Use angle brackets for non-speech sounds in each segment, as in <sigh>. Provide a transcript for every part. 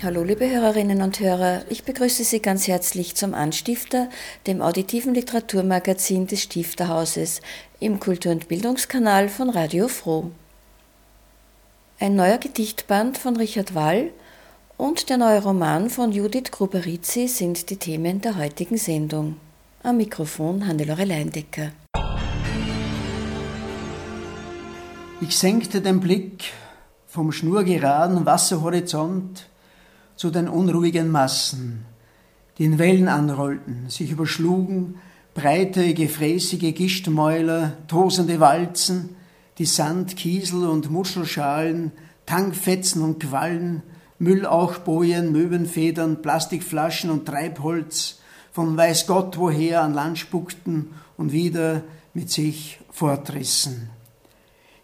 Hallo liebe Hörerinnen und Hörer, ich begrüße Sie ganz herzlich zum Anstifter, dem auditiven Literaturmagazin des Stifterhauses im Kultur- und Bildungskanal von Radio Froh. Ein neuer Gedichtband von Richard Wall und der neue Roman von Judith Gruberizzi sind die Themen der heutigen Sendung. Am Mikrofon Hannelore Leindecker. Ich senkte den Blick vom schnurgeraden Wasserhorizont zu den unruhigen Massen, die in Wellen anrollten, sich überschlugen, breite, gefräßige Gischtmäuler, tosende Walzen, die Sand, Kiesel und Muschelschalen, Tankfetzen und Quallen, Müllauchbojen, Möwenfedern, Plastikflaschen und Treibholz von weiß Gott woher an Land spuckten und wieder mit sich fortrissen.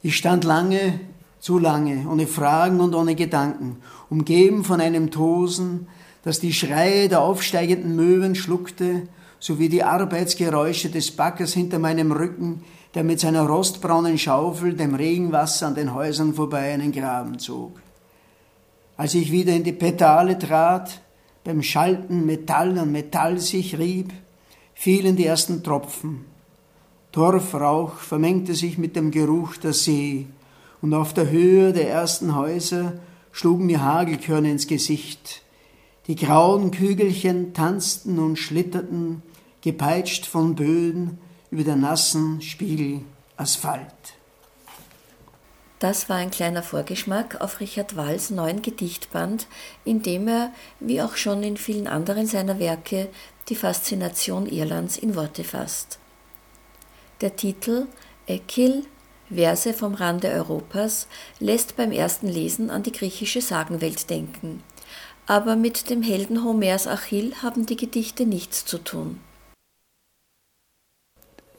Ich stand lange zu lange, ohne Fragen und ohne Gedanken, umgeben von einem Tosen, das die Schreie der aufsteigenden Möwen schluckte, sowie die Arbeitsgeräusche des Backers hinter meinem Rücken, der mit seiner rostbraunen Schaufel dem Regenwasser an den Häusern vorbei einen Graben zog. Als ich wieder in die Petale trat, beim Schalten Metall an Metall sich rieb, fielen die ersten Tropfen. Torfrauch vermengte sich mit dem Geruch der See, und auf der Höhe der ersten Häuser schlugen mir Hagelkörner ins Gesicht. Die grauen Kügelchen tanzten und schlitterten, gepeitscht von Böden über der nassen Spiegel Asphalt. Das war ein kleiner Vorgeschmack auf Richard Walls neuen Gedichtband, in dem er, wie auch schon in vielen anderen seiner Werke, die Faszination Irlands in Worte fasst. Der Titel Ekil Verse vom Rande Europas lässt beim ersten Lesen an die griechische Sagenwelt denken. Aber mit dem Helden Homers Achill haben die Gedichte nichts zu tun.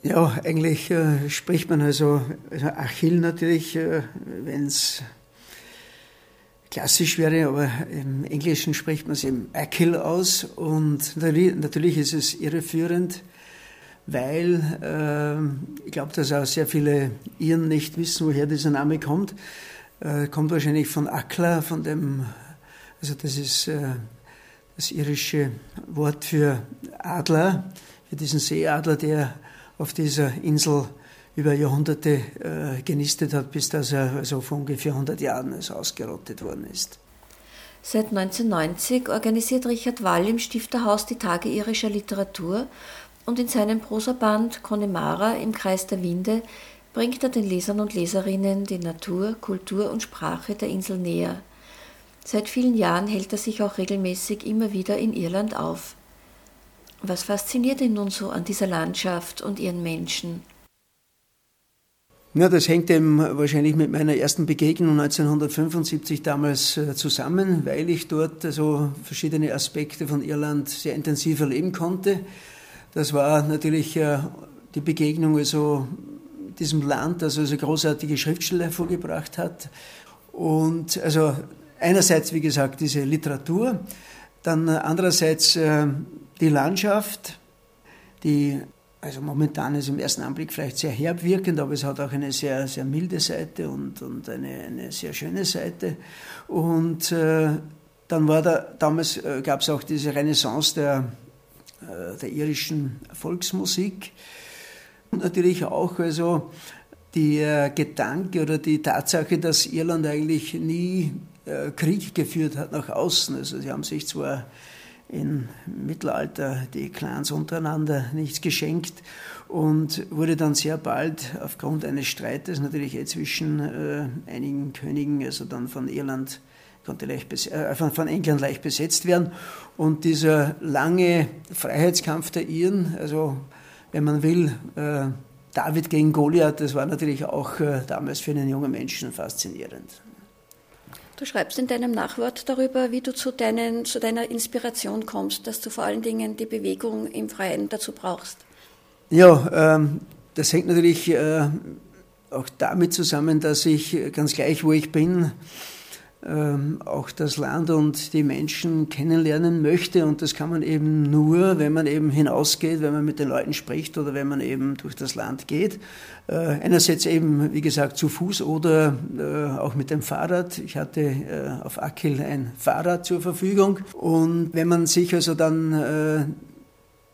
Ja, eigentlich äh, spricht man also, also Achill natürlich, äh, wenn es klassisch wäre, aber im Englischen spricht man es eben Achill aus und natürlich ist es irreführend weil äh, ich glaube, dass auch sehr viele Iren nicht wissen, woher dieser Name kommt. Äh, kommt wahrscheinlich von Akla, von dem, also das ist äh, das irische Wort für Adler, für diesen Seeadler, der auf dieser Insel über Jahrhunderte äh, genistet hat, bis dass er also vor ungefähr 100 Jahren also ausgerottet worden ist. Seit 1990 organisiert Richard Wall im Stifterhaus die Tage irischer Literatur und in seinem Prosaband Connemara im Kreis der Winde bringt er den Lesern und Leserinnen die Natur, Kultur und Sprache der Insel näher. Seit vielen Jahren hält er sich auch regelmäßig immer wieder in Irland auf. Was fasziniert ihn nun so an dieser Landschaft und ihren Menschen? Ja, das hängt eben wahrscheinlich mit meiner ersten Begegnung 1975 damals äh, zusammen, weil ich dort also verschiedene Aspekte von Irland sehr intensiv erleben konnte. Das war natürlich äh, die Begegnung also diesem Land, das also großartige Schriftsteller hervorgebracht hat. Und also einerseits, wie gesagt, diese Literatur, dann andererseits äh, die Landschaft, die also momentan ist im ersten Anblick vielleicht sehr herb wirkend, aber es hat auch eine sehr, sehr milde Seite und, und eine, eine sehr schöne Seite. Und äh, dann war da, damals äh, gab es auch diese Renaissance der der irischen Volksmusik. Und natürlich auch also der Gedanke oder die Tatsache, dass Irland eigentlich nie äh, Krieg geführt hat nach außen. Also sie haben sich zwar im Mittelalter die Clans untereinander nichts geschenkt und wurde dann sehr bald aufgrund eines Streites natürlich eh zwischen äh, einigen Königen, also dann von Irland konnte leicht äh, von England leicht besetzt werden. Und dieser lange Freiheitskampf der Iren, also wenn man will, äh, David gegen Goliath, das war natürlich auch äh, damals für einen jungen Menschen faszinierend. Du schreibst in deinem Nachwort darüber, wie du zu, deinen, zu deiner Inspiration kommst, dass du vor allen Dingen die Bewegung im Freien dazu brauchst. Ja, ähm, das hängt natürlich äh, auch damit zusammen, dass ich ganz gleich, wo ich bin, auch das Land und die Menschen kennenlernen möchte. Und das kann man eben nur, wenn man eben hinausgeht, wenn man mit den Leuten spricht oder wenn man eben durch das Land geht. Äh, einerseits eben, wie gesagt, zu Fuß oder äh, auch mit dem Fahrrad. Ich hatte äh, auf Akil ein Fahrrad zur Verfügung. Und wenn man sich also dann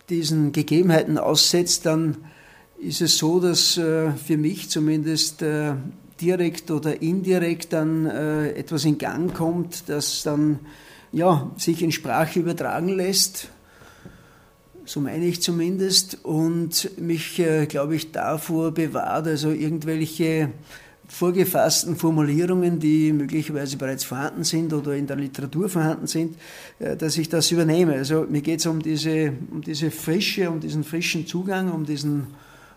diesen Gegebenheiten aussetzt, dann ist es so, dass für mich zumindest direkt oder indirekt dann äh, etwas in Gang kommt, das dann ja, sich in Sprache übertragen lässt. So meine ich zumindest. Und mich, äh, glaube ich, davor bewahrt, also irgendwelche vorgefassten Formulierungen, die möglicherweise bereits vorhanden sind oder in der Literatur vorhanden sind, äh, dass ich das übernehme. Also mir geht es um diese, um diese Frische, um diesen frischen Zugang, um diesen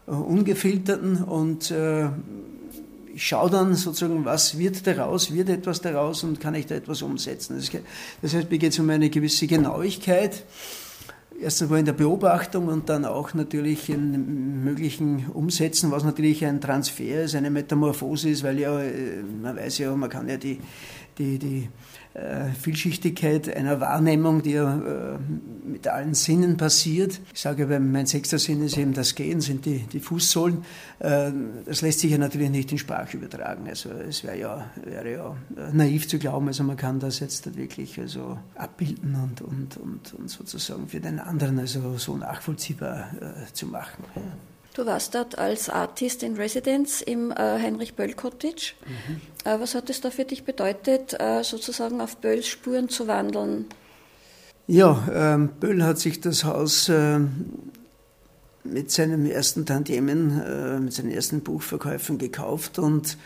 äh, ungefilterten und äh, ich schaue dann sozusagen, was wird daraus, wird etwas daraus und kann ich da etwas umsetzen. Das heißt, mir geht es um eine gewisse Genauigkeit, erst einmal in der Beobachtung und dann auch natürlich in möglichen Umsetzen, was natürlich ein Transfer ist, eine Metamorphose ist, weil ja, äh, man weiß ja, man kann ja die, die, die Vielschichtigkeit einer Wahrnehmung, die ja äh, mit allen Sinnen passiert. Ich sage, mein sechster Sinn ist eben das Gehen, sind die, die Fußsohlen. Äh, das lässt sich ja natürlich nicht in Sprache übertragen. Also es wäre ja, wäre ja naiv zu glauben, also man kann das jetzt wirklich also abbilden und, und, und, und sozusagen für den anderen also so nachvollziehbar zu machen. Du warst dort als Artist in Residence im äh, Heinrich Böll Cottage. Mhm. Äh, was hat es da für dich bedeutet, äh, sozusagen auf Bölls Spuren zu wandeln? Ja, ähm, Böll hat sich das Haus ähm, mit seinem ersten Tantiemen, äh, mit seinen ersten Buchverkäufen gekauft und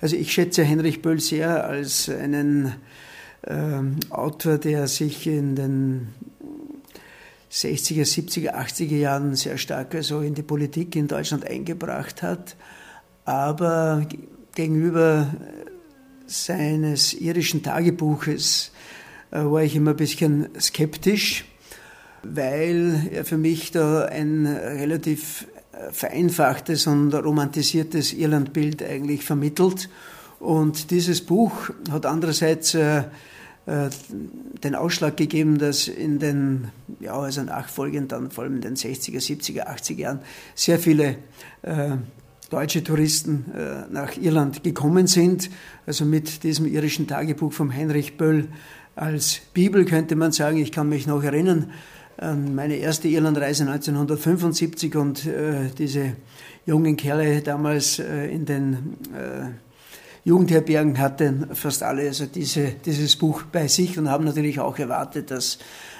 also ich schätze Heinrich Böll sehr als einen ähm, Autor, der sich in den 60er, 70er, 80er Jahren sehr stark also in die Politik in Deutschland eingebracht hat, aber gegenüber seines irischen Tagebuches äh, war ich immer ein bisschen skeptisch, weil er für mich da ein relativ äh, vereinfachtes und romantisiertes Irlandbild eigentlich vermittelt. Und dieses Buch hat andererseits äh, den Ausschlag gegeben, dass in den, ja, also nachfolgend dann vor allem in den 60er, 70er, 80er Jahren sehr viele äh, deutsche Touristen äh, nach Irland gekommen sind. Also mit diesem irischen Tagebuch von Heinrich Böll als Bibel könnte man sagen. Ich kann mich noch erinnern an meine erste Irlandreise 1975 und äh, diese jungen Kerle damals äh, in den äh, Jugendherbergen hatten fast alle also diese, dieses Buch bei sich und haben natürlich auch erwartet, dass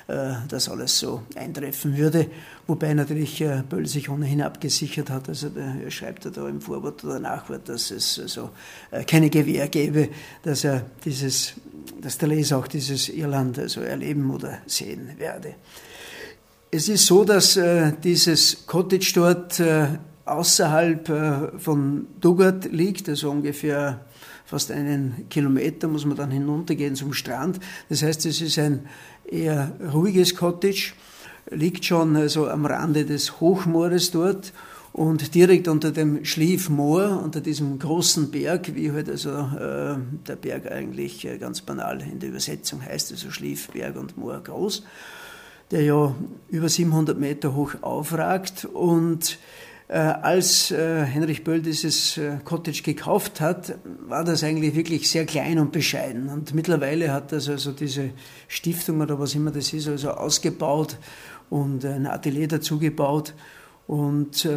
äh, das alles so eintreffen würde. Wobei natürlich äh, Böll sich ohnehin abgesichert hat. Also er schreibt er da im Vorwort oder Nachwort, dass es also äh, keine Gewähr gäbe, dass er dieses, dass der Leser auch dieses Irland also erleben oder sehen werde. Es ist so, dass äh, dieses Cottage dort äh, außerhalb äh, von Dugat liegt, also ungefähr fast einen Kilometer muss man dann hinuntergehen zum Strand. Das heißt, es ist ein eher ruhiges Cottage, liegt schon also am Rande des Hochmoores dort und direkt unter dem Schliefmoor, unter diesem großen Berg, wie halt also äh, der Berg eigentlich äh, ganz banal in der Übersetzung heißt, also Schliefberg und Moor groß, der ja über 700 Meter hoch aufragt und als äh, Heinrich Böll dieses äh, Cottage gekauft hat, war das eigentlich wirklich sehr klein und bescheiden. Und mittlerweile hat das also diese Stiftung oder was immer das ist, also ausgebaut und ein Atelier dazu gebaut. Und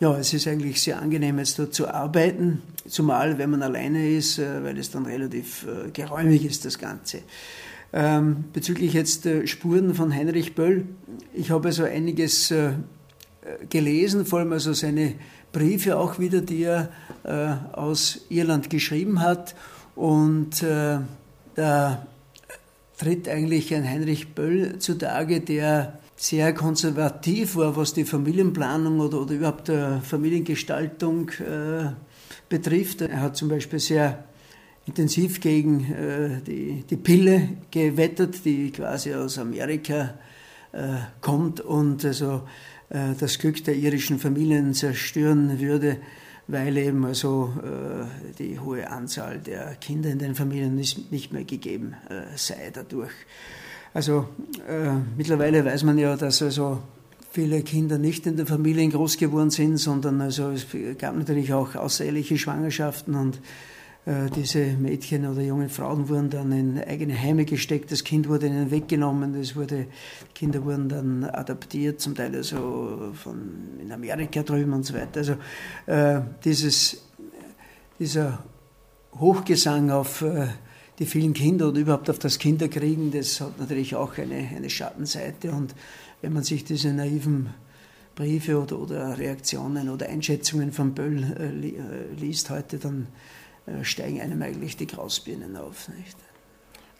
ja, es ist eigentlich sehr angenehm, jetzt dort zu arbeiten, zumal wenn man alleine ist, weil es dann relativ geräumig ist, das Ganze. Ähm, bezüglich jetzt Spuren von Heinrich Böll, ich habe also einiges gelesen, vor allem also seine Briefe auch wieder, die er äh, aus Irland geschrieben hat. Und äh, da tritt eigentlich ein Heinrich Böll zutage, der sehr konservativ war, was die Familienplanung oder, oder überhaupt die Familiengestaltung äh, betrifft. Er hat zum Beispiel sehr intensiv gegen äh, die, die Pille gewettet, die quasi aus Amerika äh, kommt und also äh, das Glück der irischen Familien zerstören würde, weil eben also äh, die hohe Anzahl der Kinder in den Familien nicht, mehr gegeben äh, sei dadurch. Also äh, mittlerweile weiß man ja, dass also viele Kinder nicht in den Familien groß geworden sind, sondern also es gab natürlich auch außereheliche Schwangerschaften und äh, diese Mädchen oder jungen Frauen wurden dann in eigene Heime gesteckt, das Kind wurde ihnen weggenommen, das wurde, Kinder wurden dann adaptiert, zum Teil also von, in Amerika drüben und so weiter. Also äh, dieses, dieser Hochgesang auf äh, die vielen Kinder oder überhaupt auf das Kinderkriegen, das hat natürlich auch eine, eine Schattenseite. Und wenn man sich diese naiven Briefe oder, oder Reaktionen oder Einschätzungen von Böll äh, äh, liest heute, dann äh, steigen einem eigentlich die Grausbirnen auf. Nicht?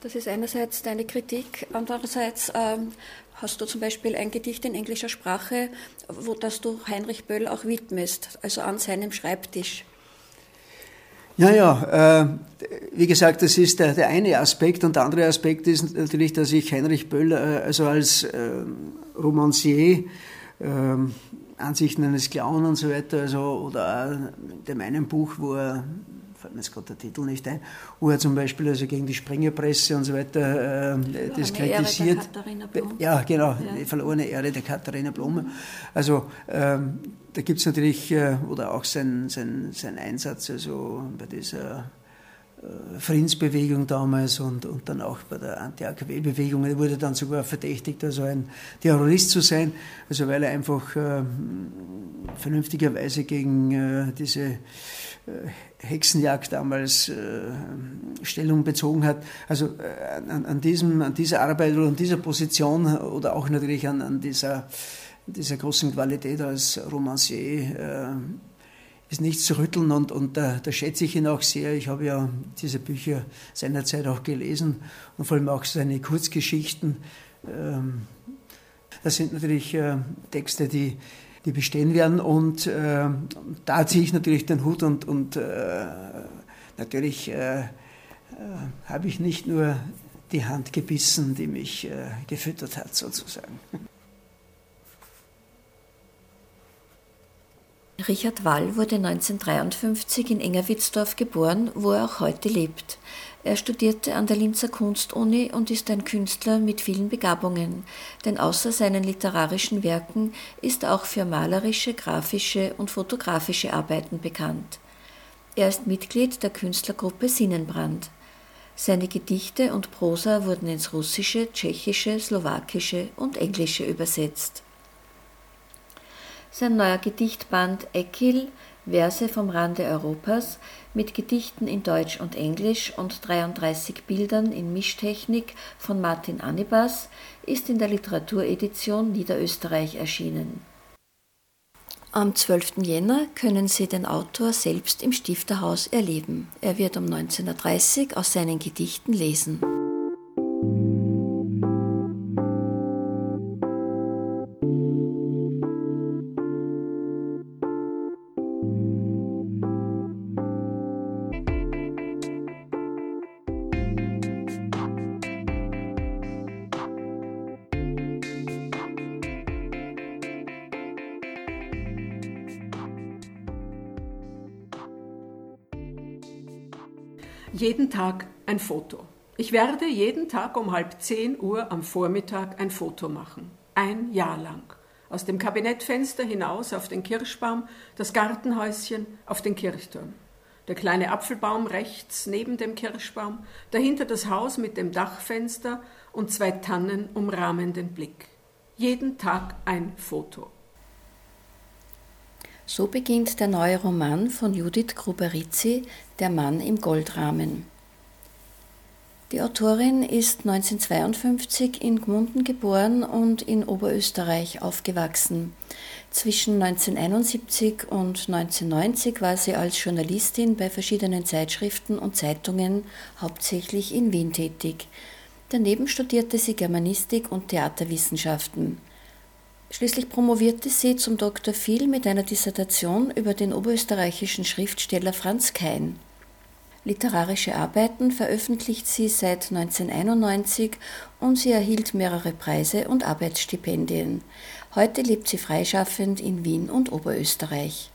Das ist einerseits deine Kritik, andererseits ähm, hast du zum Beispiel ein Gedicht in englischer Sprache, wo das du Heinrich Böll auch widmest, also an seinem Schreibtisch. Ja, ja, äh, wie gesagt, das ist der, der eine Aspekt und der andere Aspekt ist natürlich, dass ich Heinrich Böll äh, also als äh, Romancier ähm, Ansichten eines Clown und so weiter, also, oder in dem einen Buch, wo er fällt mir jetzt gerade der Titel nicht ein, wo er zum Beispiel also gegen die Springerpresse und so weiter äh, das kritisiert. Ja, genau, ja. die verlorene Ehre der Katharina Blume. Also ähm, da gibt es natürlich, äh, oder auch sein, sein, sein Einsatz also bei dieser Friedensbewegung damals und, und dann auch bei der Anti-AKW-Bewegung. Er wurde dann sogar verdächtigt, also ein Terrorist zu sein, also weil er einfach äh, vernünftigerweise gegen äh, diese äh, Hexenjagd damals äh, Stellung bezogen hat. Also äh, an, an, diesem, an dieser Arbeit oder an dieser Position oder auch natürlich an, an dieser, dieser großen Qualität als Romancier ist nichts zu rütteln und, und da, da, schätze ich ihn auch sehr. Ich habe ja diese Bücher seinerzeit auch gelesen und vor allem auch seine Kurzgeschichten. Ähm, das sind natürlich äh, Texte, die, die bestehen werden und äh, da ziehe ich natürlich den Hut und, und äh, natürlich äh, äh, habe ich nicht nur die Hand gebissen, die mich äh, gefüttert hat sozusagen. Richard Wall wurde 1953 in Engerwitzdorf geboren, wo er auch heute lebt. Er studierte an der Linzer Kunstuni und ist ein Künstler mit vielen Begabungen, denn außer seinen literarischen Werken ist er auch für malerische, grafische und fotografische Arbeiten bekannt. Er ist Mitglied der Künstlergruppe Sinnenbrand. Seine Gedichte und Prosa wurden ins Russische, Tschechische, Slowakische und Englische übersetzt. Sein neuer Gedichtband Ekil, Verse vom Rande Europas, mit Gedichten in Deutsch und Englisch und 33 Bildern in Mischtechnik von Martin Anibas, ist in der Literaturedition Niederösterreich erschienen. Am 12. Jänner können Sie den Autor selbst im Stifterhaus erleben. Er wird um 19.30 Uhr aus seinen Gedichten lesen. Jeden Tag ein Foto. Ich werde jeden Tag um halb zehn Uhr am Vormittag ein Foto machen. Ein Jahr lang. Aus dem Kabinettfenster hinaus auf den Kirschbaum, das Gartenhäuschen, auf den Kirchturm. Der kleine Apfelbaum rechts neben dem Kirschbaum, dahinter das Haus mit dem Dachfenster und zwei Tannen umrahmen den Blick. Jeden Tag ein Foto. So beginnt der neue Roman von Judith Gruberizzi, Der Mann im Goldrahmen. Die Autorin ist 1952 in Gmunden geboren und in Oberösterreich aufgewachsen. Zwischen 1971 und 1990 war sie als Journalistin bei verschiedenen Zeitschriften und Zeitungen hauptsächlich in Wien tätig. Daneben studierte sie Germanistik und Theaterwissenschaften. Schließlich promovierte sie zum Dr. Phil mit einer Dissertation über den oberösterreichischen Schriftsteller Franz Kein. Literarische Arbeiten veröffentlicht sie seit 1991 und sie erhielt mehrere Preise und Arbeitsstipendien. Heute lebt sie freischaffend in Wien und Oberösterreich.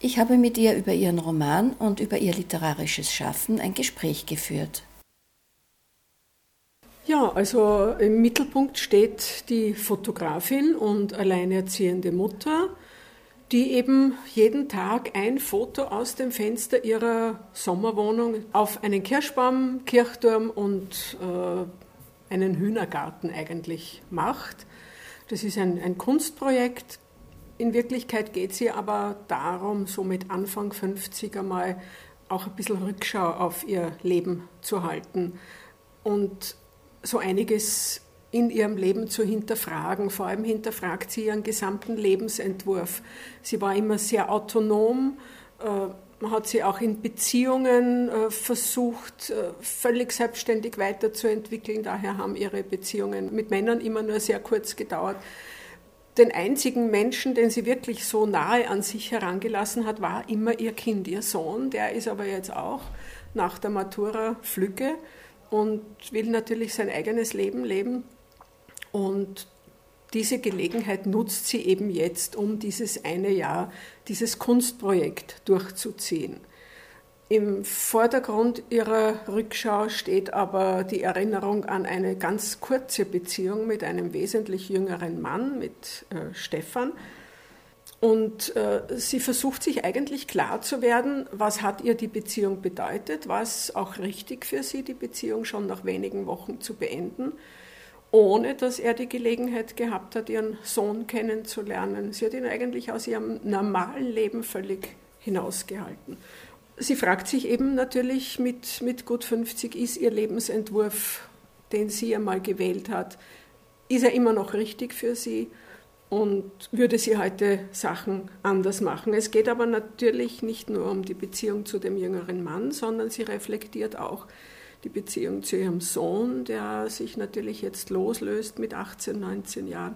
Ich habe mit ihr über ihren Roman und über ihr literarisches Schaffen ein Gespräch geführt. Ja, also im Mittelpunkt steht die Fotografin und alleinerziehende Mutter, die eben jeden Tag ein Foto aus dem Fenster ihrer Sommerwohnung auf einen Kirschbaum, Kirchturm und äh, einen Hühnergarten eigentlich macht. Das ist ein, ein Kunstprojekt, in Wirklichkeit geht ihr aber darum, so mit Anfang 50 einmal auch ein bisschen Rückschau auf ihr Leben zu halten und so einiges in ihrem Leben zu hinterfragen. Vor allem hinterfragt sie ihren gesamten Lebensentwurf. Sie war immer sehr autonom. Man äh, hat sie auch in Beziehungen äh, versucht, äh, völlig selbstständig weiterzuentwickeln. Daher haben ihre Beziehungen mit Männern immer nur sehr kurz gedauert den einzigen Menschen, den sie wirklich so nahe an sich herangelassen hat, war immer ihr Kind, ihr Sohn. Der ist aber jetzt auch nach der Matura Flügge und will natürlich sein eigenes Leben leben. Und diese Gelegenheit nutzt sie eben jetzt, um dieses eine Jahr, dieses Kunstprojekt durchzuziehen. Im Vordergrund ihrer Rückschau steht aber die Erinnerung an eine ganz kurze Beziehung mit einem wesentlich jüngeren Mann, mit äh, Stefan. Und äh, sie versucht sich eigentlich klar zu werden, was hat ihr die Beziehung bedeutet, was auch richtig für sie, die Beziehung schon nach wenigen Wochen zu beenden, ohne dass er die Gelegenheit gehabt hat, ihren Sohn kennenzulernen. Sie hat ihn eigentlich aus ihrem normalen Leben völlig hinausgehalten sie fragt sich eben natürlich mit, mit gut 50, ist ihr Lebensentwurf, den sie einmal gewählt hat, ist er immer noch richtig für sie und würde sie heute Sachen anders machen. Es geht aber natürlich nicht nur um die Beziehung zu dem jüngeren Mann, sondern sie reflektiert auch die Beziehung zu ihrem Sohn, der sich natürlich jetzt loslöst mit 18, 19 Jahren.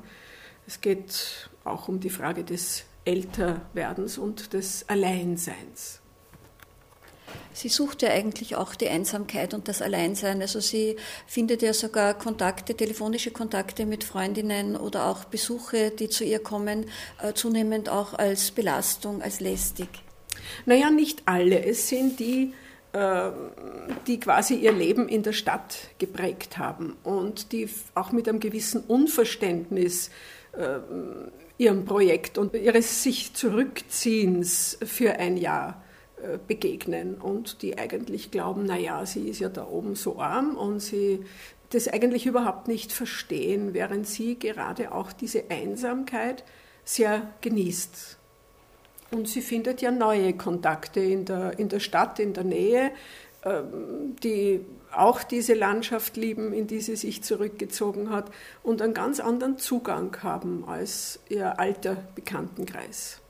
Es geht auch um die Frage des Älterwerdens und des Alleinseins. Sie sucht ja eigentlich auch die Einsamkeit und das Alleinsein. Also sie findet ja sogar Kontakte, telefonische Kontakte mit Freundinnen oder auch Besuche, die zu ihr kommen, äh, zunehmend auch als Belastung, als lästig. Naja, nicht alle. Es sind die, äh, die quasi ihr Leben in der Stadt geprägt haben und die auch mit einem gewissen Unverständnis äh, ihrem Projekt und ihres sich Zurückziehens für ein Jahr begegnen und die eigentlich glauben, naja, sie ist ja da oben so arm und sie das eigentlich überhaupt nicht verstehen, während sie gerade auch diese Einsamkeit sehr genießt. Und sie findet ja neue Kontakte in der, in der Stadt, in der Nähe, ähm, die auch diese Landschaft lieben, in die sie sich zurückgezogen hat und einen ganz anderen Zugang haben als ihr alter Bekanntenkreis.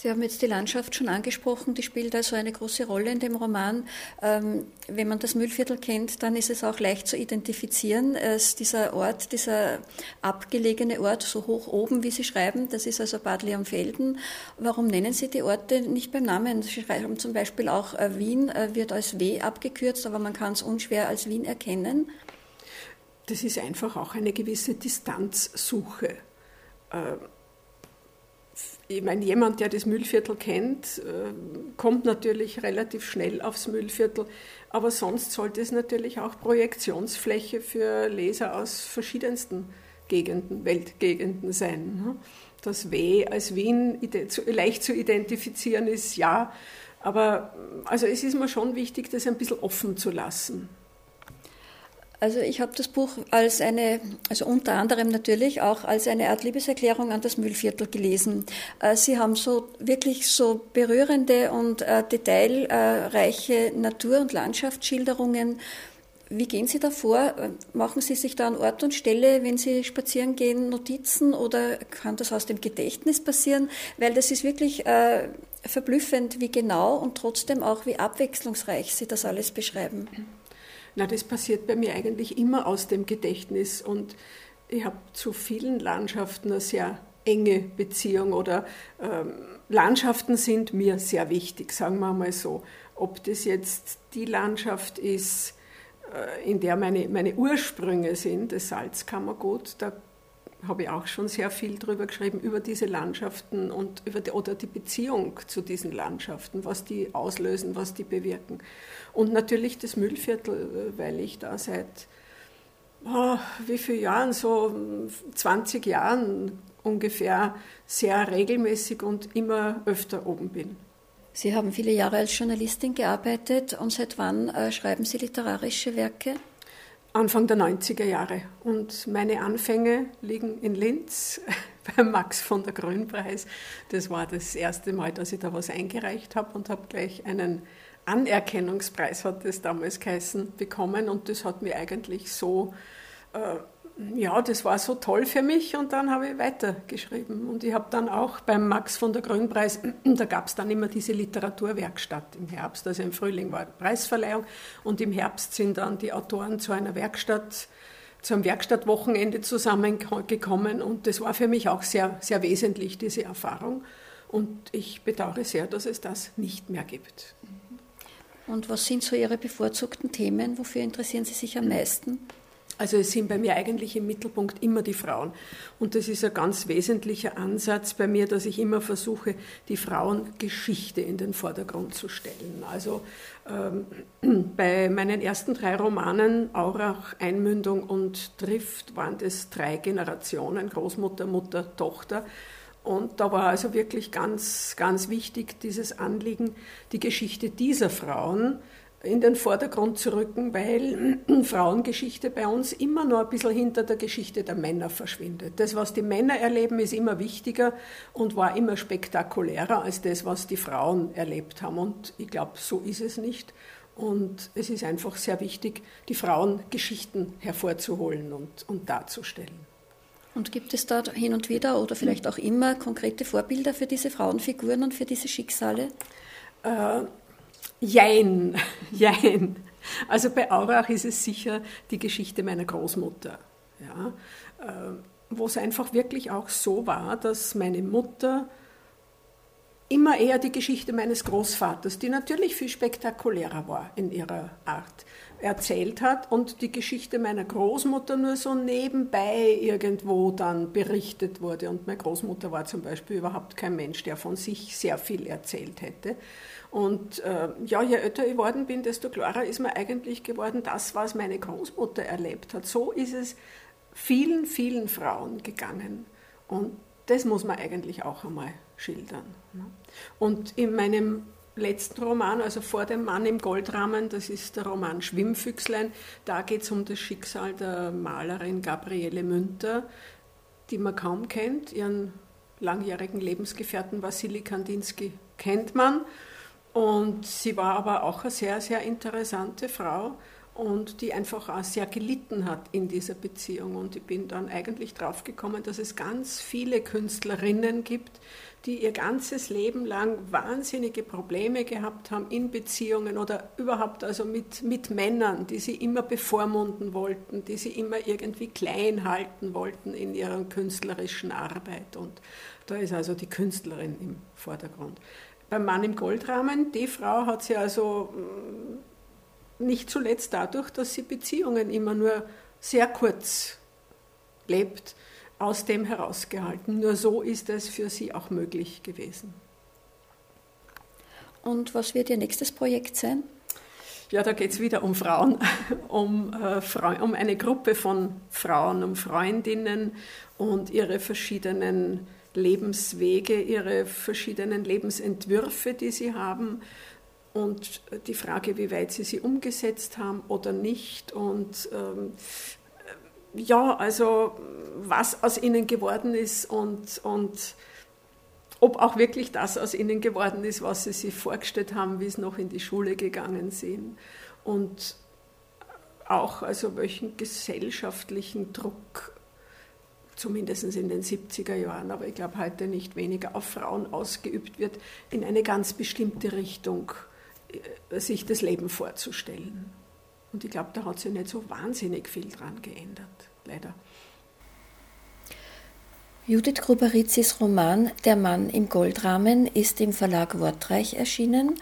Sie haben jetzt die Landschaft schon angesprochen, die spielt also eine große Rolle in dem Roman. Ähm, wenn man das Müllviertel kennt, dann ist es auch leicht zu identifizieren. Es dieser Ort, dieser abgelegene Ort, so hoch oben, wie Sie schreiben, das ist also Bad Leonfelden. Warum nennen Sie die Orte nicht beim Namen? Sie schreiben zum Beispiel auch äh, Wien, äh, wird als W abgekürzt, aber man kann es unschwer als Wien erkennen. Das ist einfach auch eine gewisse Distanzsuche. Ich meine, jemand, der das Müllviertel kennt, äh, kommt natürlich relativ schnell aufs Müllviertel, aber sonst sollte es natürlich auch Projektionsfläche für Leser aus verschiedensten Gegenden, Weltgegenden sein. Ne? Das W als Wien leicht zu identifizieren ist, ja, aber also es ist mir schon wichtig, das ein bisschen offen zu lassen. Also ich habe das Buch als eine, also unter anderem natürlich auch als eine Art Liebeserklärung an das Müllviertel gelesen. Äh, Sie haben so wirklich so berührende und äh, detailreiche Natur- und Landschaftsschilderungen. Wie gehen Sie da vor? Machen Sie sich da an Ort und Stelle, wenn Sie spazieren gehen, Notizen oder kann das aus dem Gedächtnis passieren? Weil das ist wirklich äh, verblüffend, wie genau und trotzdem auch wie abwechslungsreich Sie das alles beschreiben. Na, das passiert bei mir eigentlich immer aus dem Gedächtnis und ich habe zu vielen Landschaften eine sehr enge Beziehung oder ähm, Landschaften sind mir sehr wichtig, sagen wir mal so. Ob das jetzt die Landschaft ist, äh, in der meine, meine Ursprünge sind, das Salzkammergut, da habe ich auch schon sehr viel drüber geschrieben, über diese Landschaften und über die, oder die Beziehung zu diesen Landschaften, was die auslösen, was die bewirken. Und natürlich das Müllviertel, äh, weil ich da seit oh, wie viele Jahren, so 20 Jahren ungefähr, sehr regelmäßig und immer öfter oben bin. Sie haben viele Jahre als Journalistin gearbeitet und seit wann äh, schreiben Sie literarische Werke? Anfang der 90er Jahre. Und meine Anfänge liegen in Linz <laughs> beim Max von der Grünpreis. Das war das erste Mal, dass ich da was eingereicht habe und habe gleich einen Anerkennungspreis, hat das damals geheißen, bekommen. Und das hat mir eigentlich so äh, ja, das war so toll für mich und dann habe ich weitergeschrieben. Und ich habe dann auch beim Max von der Grünpreis, <clears throat> da gab es dann immer diese Literaturwerkstatt im Herbst, also im Frühling war Preisverleihung und im Herbst sind dann die Autoren zu einer Werkstatt, zu einem Werkstattwochenende zusammengekommen und das war für mich auch sehr, sehr wesentlich, diese Erfahrung. Und ich bedauere sehr, dass es das nicht mehr gibt. Und was sind so Ihre bevorzugten Themen? Wofür interessieren Sie sich am meisten? Also es sind bei mir eigentlich im Mittelpunkt immer die Frauen. Und das ist ein ganz wesentlicher Ansatz bei mir, dass ich immer versuche, die Frauengeschichte in den Vordergrund zu stellen. Also ähm, <clears throat> bei meinen ersten drei Romanen, Aurach, Einmündung und Drift, waren das drei Generationen, Großmutter, Mutter, Tochter. Und da war also wirklich ganz, ganz wichtig dieses Anliegen, die Geschichte dieser Frauen in den Vordergrund zu rücken, weil <clears throat> Frauengeschichte bei uns immer noch ein bisschen hinter der Geschichte der Männer verschwindet. Das, was die Männer erleben, ist immer wichtiger und war immer spektakulärer als das, was die Frauen erlebt haben. Und ich glaube, so ist es nicht. Und es ist einfach sehr wichtig, die Frauengeschichten hervorzuholen und, und darzustellen. Und gibt es da hin und wieder oder vielleicht auch immer konkrete Vorbilder für diese Frauenfiguren und für diese Schicksale? Äh, Jein, <laughs> jein. Also bei Aurach ist es sicher die Geschichte meiner Großmutter, ja, äh, wo es einfach wirklich auch so war, dass meine Mutter immer eher die Geschichte meines Großvaters, die natürlich viel spektakulärer war in ihrer Art, erzählt hat und die Geschichte meiner Großmutter nur so nebenbei irgendwo dann berichtet wurde. Und meine Großmutter war zum Beispiel überhaupt kein Mensch, der von sich sehr viel erzählt hätte. Und äh, ja, je älter ich geworden bin, desto klarer ist mir eigentlich geworden, das, was meine Großmutter erlebt hat. So ist es vielen, vielen Frauen gegangen. Und das muss man eigentlich auch einmal schildern. Ne? Und in meinem letzten Roman, also vor dem Mann im Goldrahmen, das ist der Roman Schwimmfüchslein, da geht es um das Schicksal der Malerin Gabriele Münter, die man kaum kennt. Ihren langjährigen Lebensgefährten Wassili Kandinsky kennt man. Und sie war aber auch eine sehr, sehr interessante Frau und die einfach auch sehr gelitten hat in dieser Beziehung. Und ich bin dann eigentlich drauf gekommen, dass es ganz viele Künstlerinnen gibt, die ihr ganzes Leben lang wahnsinnige Probleme gehabt haben in Beziehungen oder überhaupt also mit, mit Männern, die sie immer bevormunden wollten, die sie immer irgendwie klein halten wollten in ihrer künstlerischen Arbeit. Und da ist also die Künstlerin im Vordergrund. Beim Mann im Goldrahmen, die Frau hat sie also mm, nicht zuletzt dadurch, dass sie Beziehungen immer nur sehr kurz lebt, aus dem herausgehalten. Nur so ist es für sie auch möglich gewesen. Und was wird Ihr nächstes Projekt sein? Ja, da geht es wieder um Frauen, <laughs> um, äh, um eine Gruppe von Frauen, um Freundinnen und ihre verschiedenen Lebenswege, ihre verschiedenen Lebensentwürfe, die sie haben und die Frage, wie weit sie sie umgesetzt haben oder nicht und ähm, ja, also was aus ihnen geworden ist und, und ob auch wirklich das aus ihnen geworden ist, was sie sich vorgestellt haben, wie sie noch in die Schule gegangen sind. Und auch also welchen gesellschaftlichen Druck zumindest in den 70er Jahren, aber ich glaube heute nicht weniger, auf Frauen ausgeübt wird, in eine ganz bestimmte Richtung äh, sich das Leben vorzustellen. Und ich glaube, da hat sich nicht so wahnsinnig viel dran geändert, leider. Judith Gruberitzis Roman Der Mann im Goldrahmen ist im Verlag Wortreich erschienen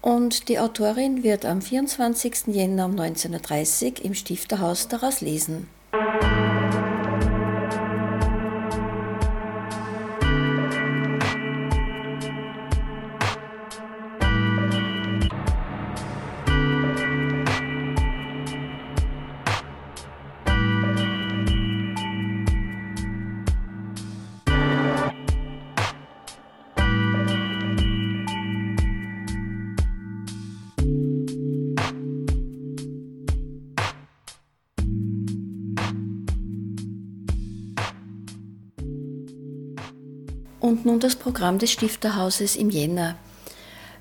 und die Autorin wird am 24. Jänner um 19.30 Uhr im Stifterhaus daraus lesen. Und nun das Programm des Stifterhauses im Jänner.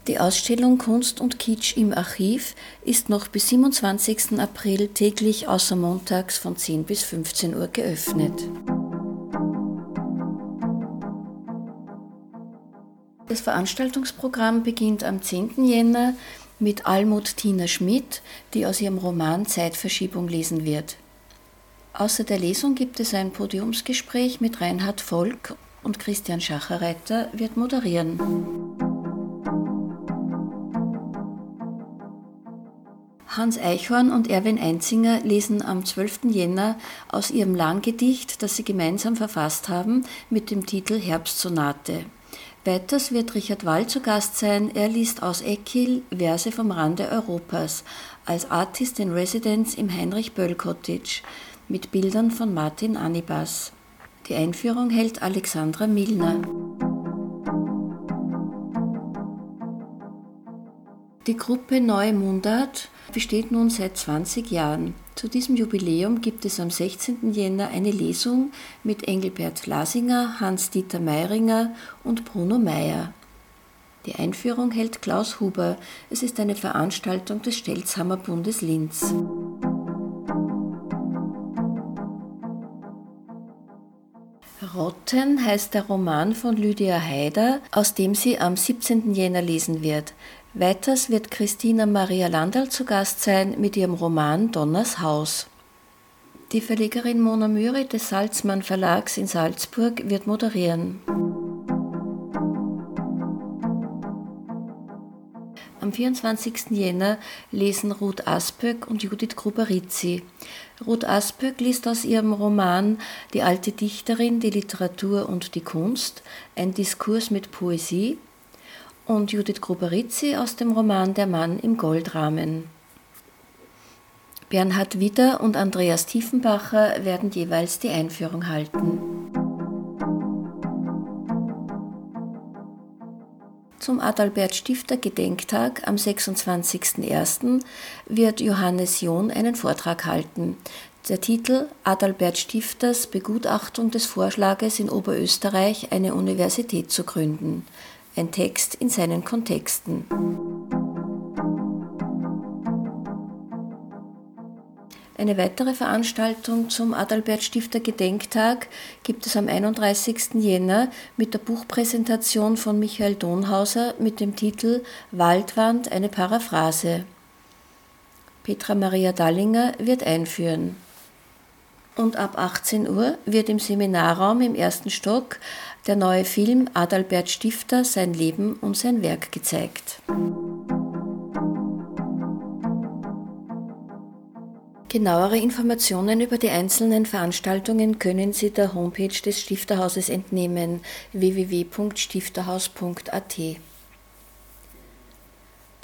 Die Ausstellung Kunst und Kitsch im Archiv ist noch bis 27. April täglich außer montags von 10 bis 15 Uhr geöffnet. Das Veranstaltungsprogramm beginnt am 10. Jänner mit Almut Tina Schmidt, die aus ihrem Roman Zeitverschiebung lesen wird. Außer der Lesung gibt es ein Podiumsgespräch mit Reinhard Volk und Christian Schacherreiter wird moderieren. Hans Eichhorn und Erwin Einzinger lesen am 12. Jänner aus ihrem Langgedicht, das sie gemeinsam verfasst haben, mit dem Titel Herbstsonate. Weiters wird Richard Wall zu Gast sein. Er liest aus Eckil Verse vom Rande Europas als Artist in Residence im Heinrich Böll Cottage mit Bildern von Martin Anibas. Die Einführung hält Alexandra Milner. Die Gruppe Neue Mundart besteht nun seit 20 Jahren. Zu diesem Jubiläum gibt es am 16. Jänner eine Lesung mit Engelbert Lasinger, Hans-Dieter Meiringer und Bruno Meyer. Die Einführung hält Klaus Huber. Es ist eine Veranstaltung des Stelzhammer Bundes Linz. Rotten heißt der Roman von Lydia Haider, aus dem sie am 17. Jänner lesen wird. Weiters wird Christina Maria Landal zu Gast sein mit ihrem Roman Donners Haus. Die Verlegerin Mona Müri des Salzmann Verlags in Salzburg wird moderieren. Am 24. Jänner lesen Ruth Asböck und Judith Gruberizzi. Ruth Asböck liest aus ihrem Roman Die alte Dichterin, die Literatur und die Kunst, ein Diskurs mit Poesie und Judith Gruberizzi aus dem Roman Der Mann im Goldrahmen. Bernhard Widder und Andreas Tiefenbacher werden jeweils die Einführung halten. Zum Adalbert Stifter Gedenktag am 26.01. wird Johannes John einen Vortrag halten. Der Titel Adalbert Stifters Begutachtung des Vorschlages in Oberösterreich eine Universität zu gründen. Ein Text in seinen Kontexten. Eine weitere Veranstaltung zum Adalbert Stifter Gedenktag gibt es am 31. Jänner mit der Buchpräsentation von Michael Donhauser mit dem Titel Waldwand eine Paraphrase. Petra Maria Dallinger wird einführen. Und ab 18 Uhr wird im Seminarraum im ersten Stock der neue Film Adalbert Stifter sein Leben und sein Werk gezeigt. Genauere Informationen über die einzelnen Veranstaltungen können Sie der Homepage des Stifterhauses entnehmen www.stifterhaus.at.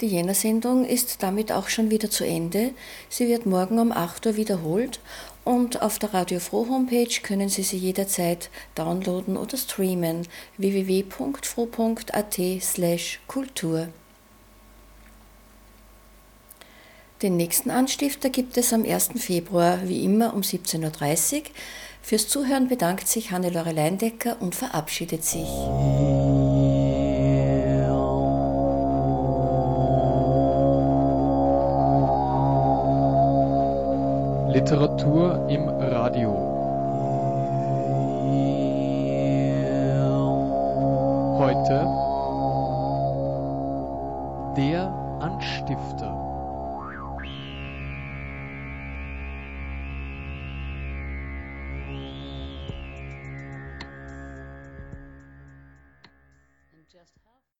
Die Jänner-Sendung ist damit auch schon wieder zu Ende. Sie wird morgen um 8 Uhr wiederholt und auf der Radio Froh Homepage können Sie sie jederzeit downloaden oder streamen www.froh.at/kultur. Den nächsten Anstifter gibt es am 1. Februar, wie immer um 17.30 Uhr. Fürs Zuhören bedankt sich Hannelore Leindecker und verabschiedet sich. Literatur im Radio. Heute der Anstifter.